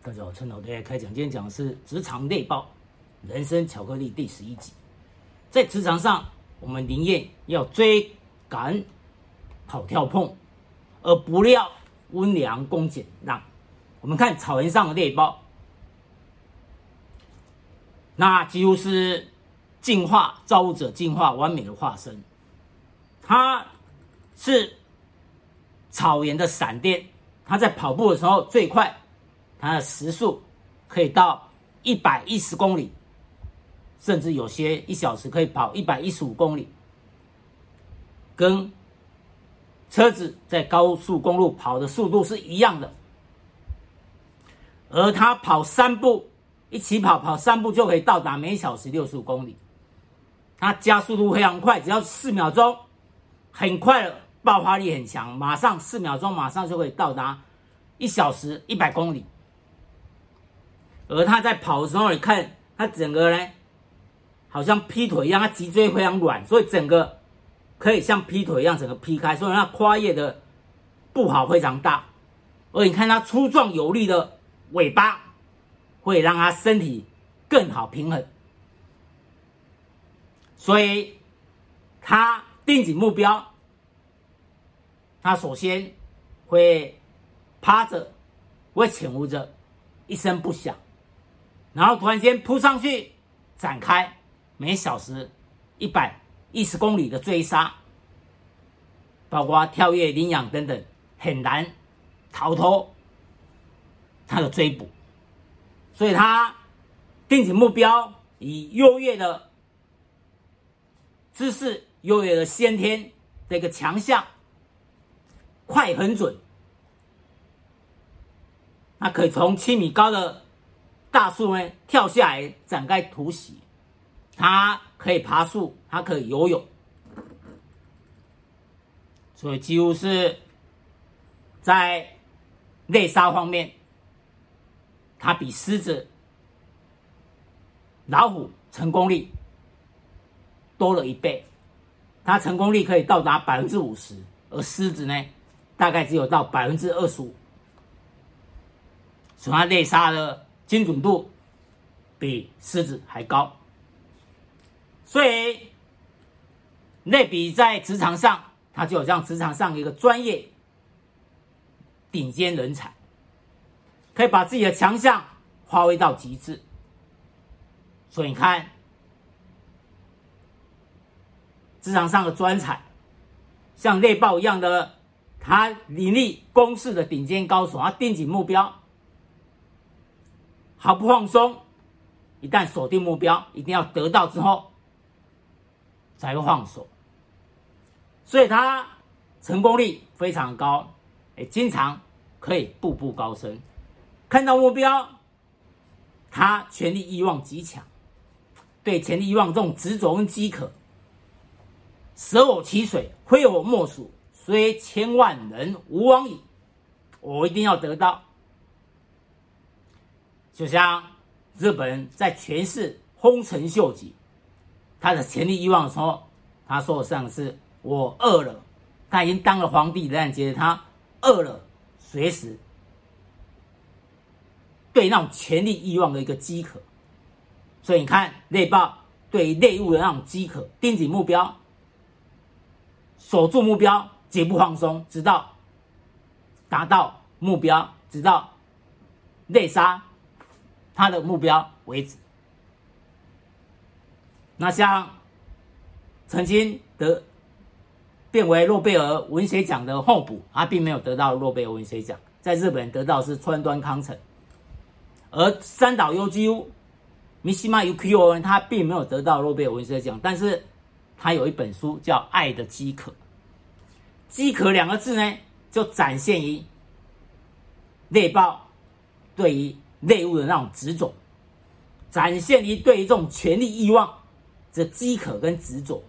大家好，陈老爹开讲。今天讲的是职场类报，人生巧克力第十一集。在职场上，我们宁愿要追赶、跑跳碰，而不料温良恭俭让。我们看草原上的类报，那几乎是进化造物者进化完美的化身。它是草原的闪电，它在跑步的时候最快。它的时速可以到一百一十公里，甚至有些一小时可以跑一百一十五公里，跟车子在高速公路跑的速度是一样的。而它跑三步，一起跑跑三步就可以到达每小时六十五公里。它加速度非常快，只要四秒钟，很快了，爆发力很强，马上四秒钟马上就可以到达一小时一百公里。而他在跑的时候，你看他整个呢，好像劈腿一样，他脊椎非常软，所以整个可以像劈腿一样整个劈开，所以他跨越的不好非常大。而你看他粗壮有力的尾巴，会让他身体更好平衡。所以他定紧目标，他首先会趴着，会潜伏着，一声不响。然后突然间扑上去，展开每小时一百一十公里的追杀，包括跳跃、领养等等，很难逃脱他的追捕。所以他定起目标，以优越的姿势、优越的先天的一个强项，快很准，他可以从七米高的。大树呢，跳下来展开突袭，它可以爬树，它可以游泳，所以几乎是在猎杀方面，它比狮子、老虎成功率多了一倍，它成功率可以到达百分之五十，而狮子呢，大概只有到百分之二十五，所以它猎杀的。精准度比狮子还高，所以类比在职场上，他就好像职场上一个专业顶尖人才，可以把自己的强项发挥到极致。所以你看，职场上的专才，像猎豹一样的，他凌厉攻势的顶尖高手，他定紧目标。毫不放松，一旦锁定目标，一定要得到之后才会放手，所以他成功率非常高，也经常可以步步高升。看到目标，他权力欲望极强，对权力欲望这种执着跟饥渴，舍我其谁，非我莫属，虽千万人吾往矣，我一定要得到。就像日本人在诠释丰臣秀吉他的权力欲望的时候，他说的上是“我饿了”，他已经当了皇帝，仍然觉得他饿了，随时对那种权力欲望的一个饥渴。所以你看，类报对于猎物的那种饥渴，盯紧目标，守住目标，绝不放松，直到达到目标，直到猎杀。他的目标为止。那像曾经得变为诺贝尔文学奖的候补，他并没有得到诺贝尔文学奖，在日本得到是川端康成。而三岛由纪夫、三岛由纪夫，他并没有得到诺贝尔文学奖，但是他有一本书叫《爱的饥渴》。饥渴两个字呢，就展现于猎报对于。内务的那种执着，展现你对于这种权力欲望的饥渴跟执着，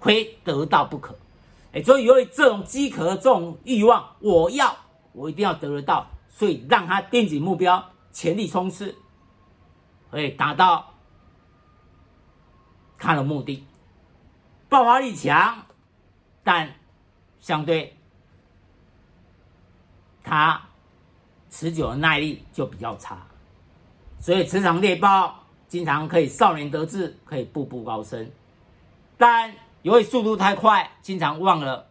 非得到不可。哎，所以由于这种饥渴、这种欲望，我要，我一定要得得到，所以让他定紧目标，全力冲刺，可以达到他的目的。爆发力强，但相对他持久的耐力就比较差。所以磁场猎豹经常可以少年得志，可以步步高升，但由于速度太快，经常忘了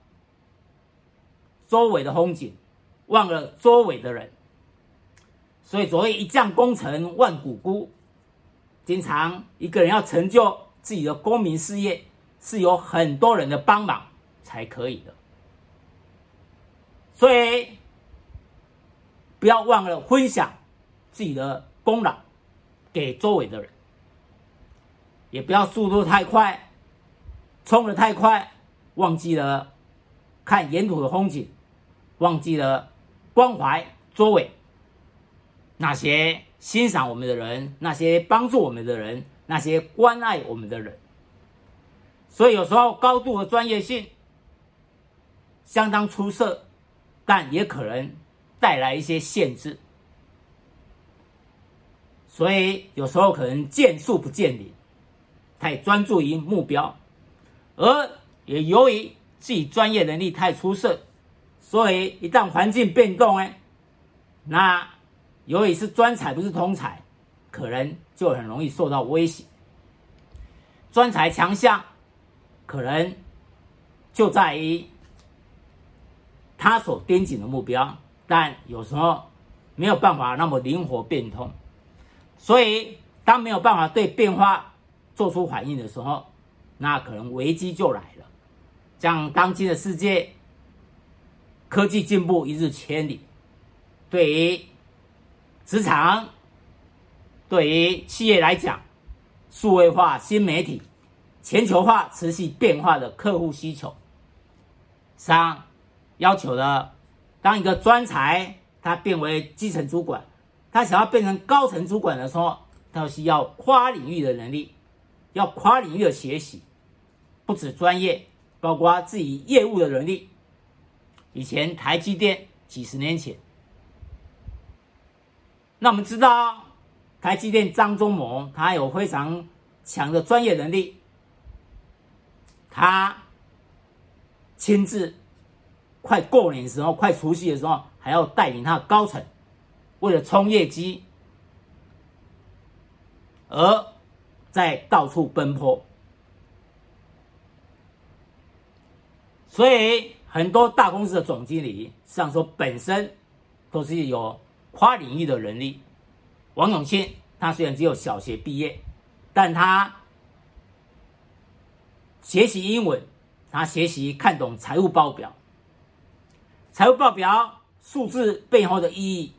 周围的风景，忘了周围的人。所以所谓一将功成万骨枯，经常一个人要成就自己的功名事业，是有很多人的帮忙才可以的。所以不要忘了分享自己的功劳给周围的人，也不要速度太快，冲得太快，忘记了看沿途的风景，忘记了关怀周围。那些欣赏我们的人，那些帮助我们的人，那些关爱我们的人，所以有时候高度的专业性相当出色，但也可能带来一些限制。所以有时候可能见树不见林，太专注于目标，而也由于自己专业能力太出色，所以一旦环境变动，哎，那。由于是专才，不是通才，可能就很容易受到威胁。专才强项可能就在于他所盯紧的目标，但有时候没有办法那么灵活变通。所以，当没有办法对变化做出反应的时候，那可能危机就来了。像当今的世界，科技进步一日千里，对于职场对于企业来讲，数位化、新媒体、全球化持续变化的客户需求，三要求的，当一个专才他变为基层主管，他想要变成高层主管的时候，他需要跨领域的能力，要跨领域的学习，不止专业，包括自己业务的能力。以前台积电几十年前。那我们知道，台积电张忠谋他有非常强的专业能力，他亲自快过年的时候、快除夕的时候，还要带领他的高层，为了冲业绩，而在到处奔波。所以很多大公司的总经理，实际上说本身都是有。跨领域的能力，王永庆他虽然只有小学毕业，但他学习英文，他学习看懂财务报表，财务报表数字背后的意义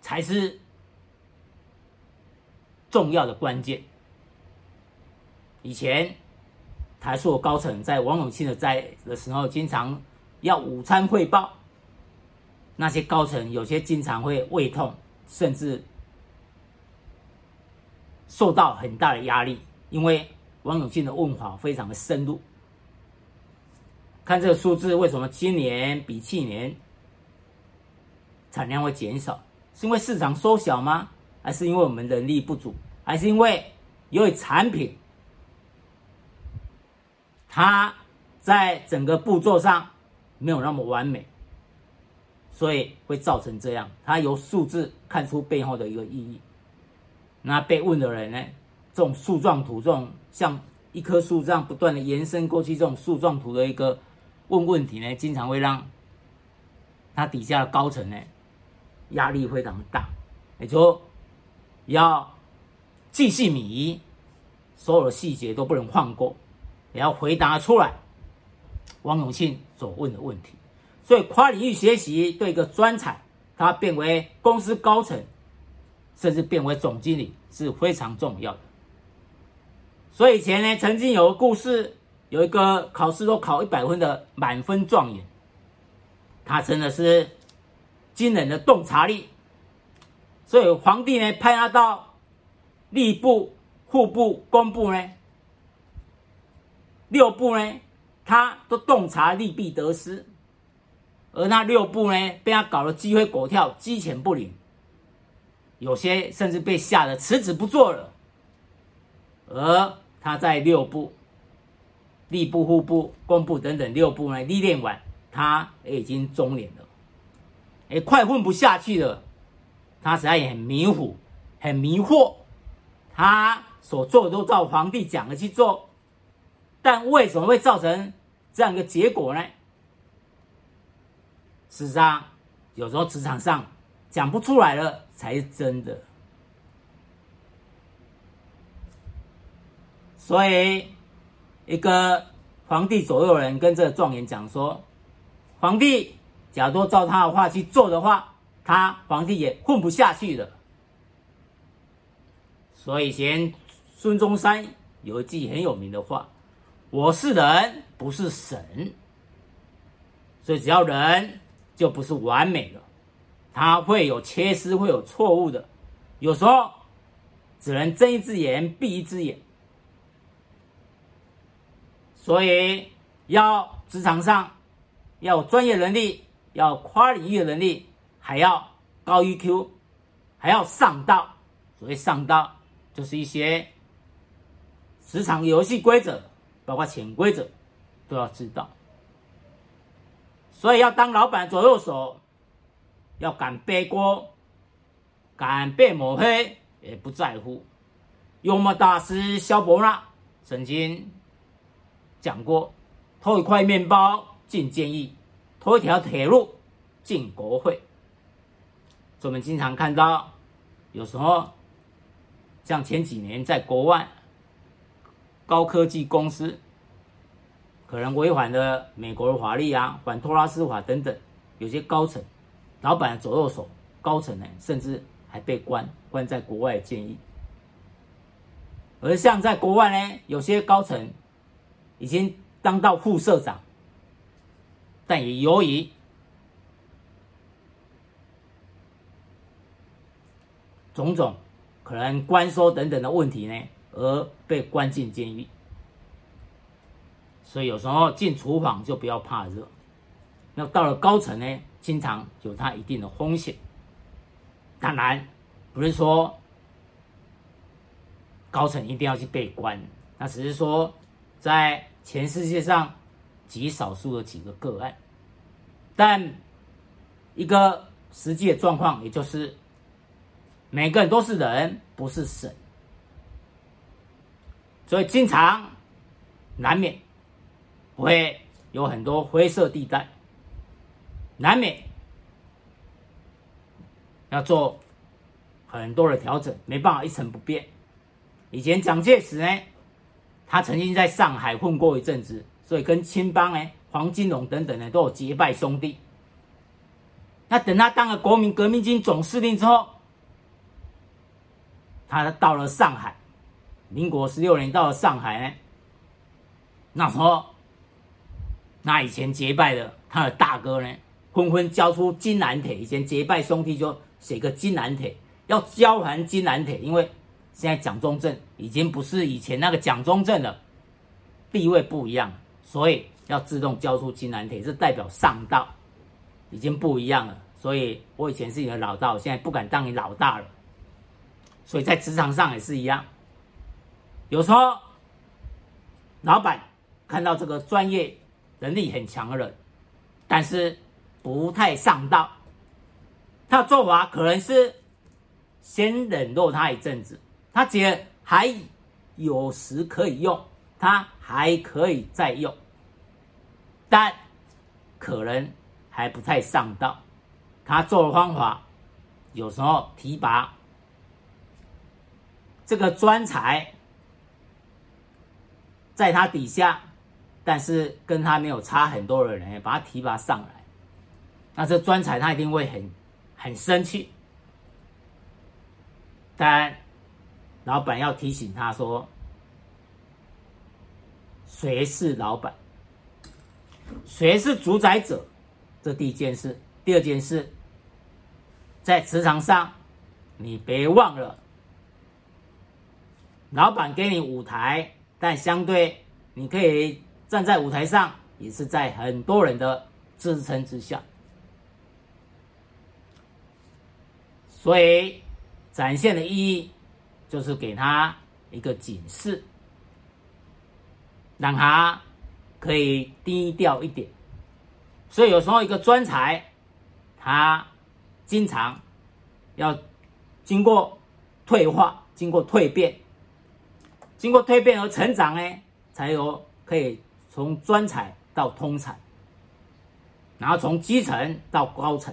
才是重要的关键。以前台塑高层在王永庆的在的时候，经常要午餐汇报。那些高层有些经常会胃痛，甚至受到很大的压力，因为王永庆的问法非常的深入。看这个数字，为什么今年比去年产量会减少？是因为市场缩小吗？还是因为我们人力不足？还是因为由于产品它在整个步骤上没有那么完美？所以会造成这样，他由数字看出背后的一个意义。那被问的人呢？这种树状图，这种像一棵树这样不断的延伸过去，这种树状图的一个问问题呢，经常会让他底下的高层呢压力非常大。也就说要巨细靡遗，所有的细节都不能放过，也要回答出来。王永庆所问的问题。所以跨领域学习对一个专才，他变为公司高层，甚至变为总经理是非常重要的。所以以前呢，曾经有个故事，有一个考试都考一百分的满分状元，他真的是惊人的洞察力。所以皇帝呢派他到吏部、户部、工部呢六部呢，他都洞察利弊得失。而那六部呢，被他搞得鸡飞狗跳、鸡犬不宁，有些甚至被吓得辞职不做了。而他在六部、吏部、户部、工部等等六部呢历练完，他也已经中年了。也快混不下去了。他实在也很迷糊，很迷惑。他所做的都照皇帝讲的去做，但为什么会造成这样一个结果呢？事实上，有时候职场上讲不出来了才是真的。所以，一个皇帝左右人跟这个状元讲说：“皇帝，假如照他的话去做的话，他皇帝也混不下去了。”所以，以前孙中山有一句很有名的话：“我是人，不是神。”所以，只要人就不是完美的，他会有缺失，会有错误的。有时候只能睁一只眼闭一只眼。所以，要职场上要有专业能力，要跨领域的能力，还要高 EQ，还要上道。所谓上道，就是一些职场游戏规则，包括潜规则，都要知道。所以，要当老板左右手，要敢背锅，敢被抹黑，也不在乎。幽默大师萧伯纳曾经。讲过，偷一块面包进监狱，偷一条铁路进国会。所以我们经常看到，有时候像前几年在国外，高科技公司可能违反了美国的法律啊，反托拉斯法等等，有些高层、老板的左右手、高层呢，甚至还被关关在国外监狱。而像在国外呢，有些高层。已经当到副社长，但也由于种种可能关收等等的问题呢，而被关进监狱。所以有时候进厨房就不要怕热。那到了高层呢，经常有它一定的风险。当然，不是说高层一定要去被关，那只是说在。全世界上极少数的几个个案，但一个实际的状况，也就是每个人都是人，不是神，所以经常难免会有很多灰色地带，难免要做很多的调整，没办法一成不变。以前蒋介石呢？他曾经在上海混过一阵子，所以跟青帮呢、黄金荣等等呢都有结拜兄弟。那等他当了国民革命军总司令之后，他到了上海，民国十六年到了上海呢，那时候，那以前结拜的他的大哥呢，纷纷交出金兰铁，以前结拜兄弟就写个金兰铁，要交还金兰铁，因为。现在蒋中正已经不是以前那个蒋中正了，地位不一样，所以要自动交出金兰铁，这代表上道，已经不一样了。所以我以前是你的老大，我现在不敢当你老大了。所以在职场上也是一样，有时候老板看到这个专业能力很强的人，但是不太上道，他的做法可能是先冷落他一阵子。他姐还有时可以用，他还可以再用，但可能还不太上道。他做的方法有时候提拔这个专才在他底下，但是跟他没有差很多的人，把他提拔上来，那这专才他一定会很很生气，但。老板要提醒他说：“谁是老板？谁是主宰者？这第一件事。第二件事，在职场上，你别忘了，老板给你舞台，但相对你可以站在舞台上，也是在很多人的支撑之下。所以，展现的意义。”就是给他一个警示，让他可以低调一点。所以有时候一个专才，他经常要经过退化、经过蜕变、经过蜕变而成长呢，才有可以从专才到通才，然后从基层到高层，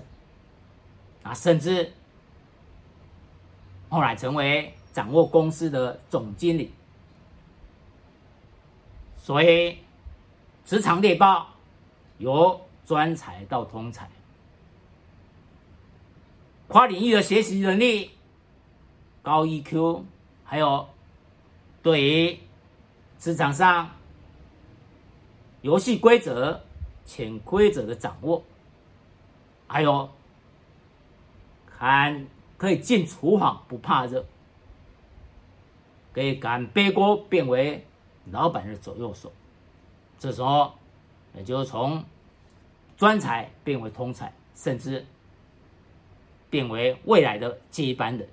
啊，甚至后来成为掌握公司的总经理。所以，职场猎豹由专才到通才。跨领域的学习能力、高 EQ，还有对于职场上游戏规则、潜规则的掌握，还有看可以进厨房不怕热，可以敢背锅变为老板的左右手，这时候也就从专才变为通才，甚至。变为未来的接班人。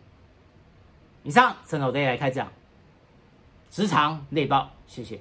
以上，陈老爹来开讲，职场内爆，谢谢。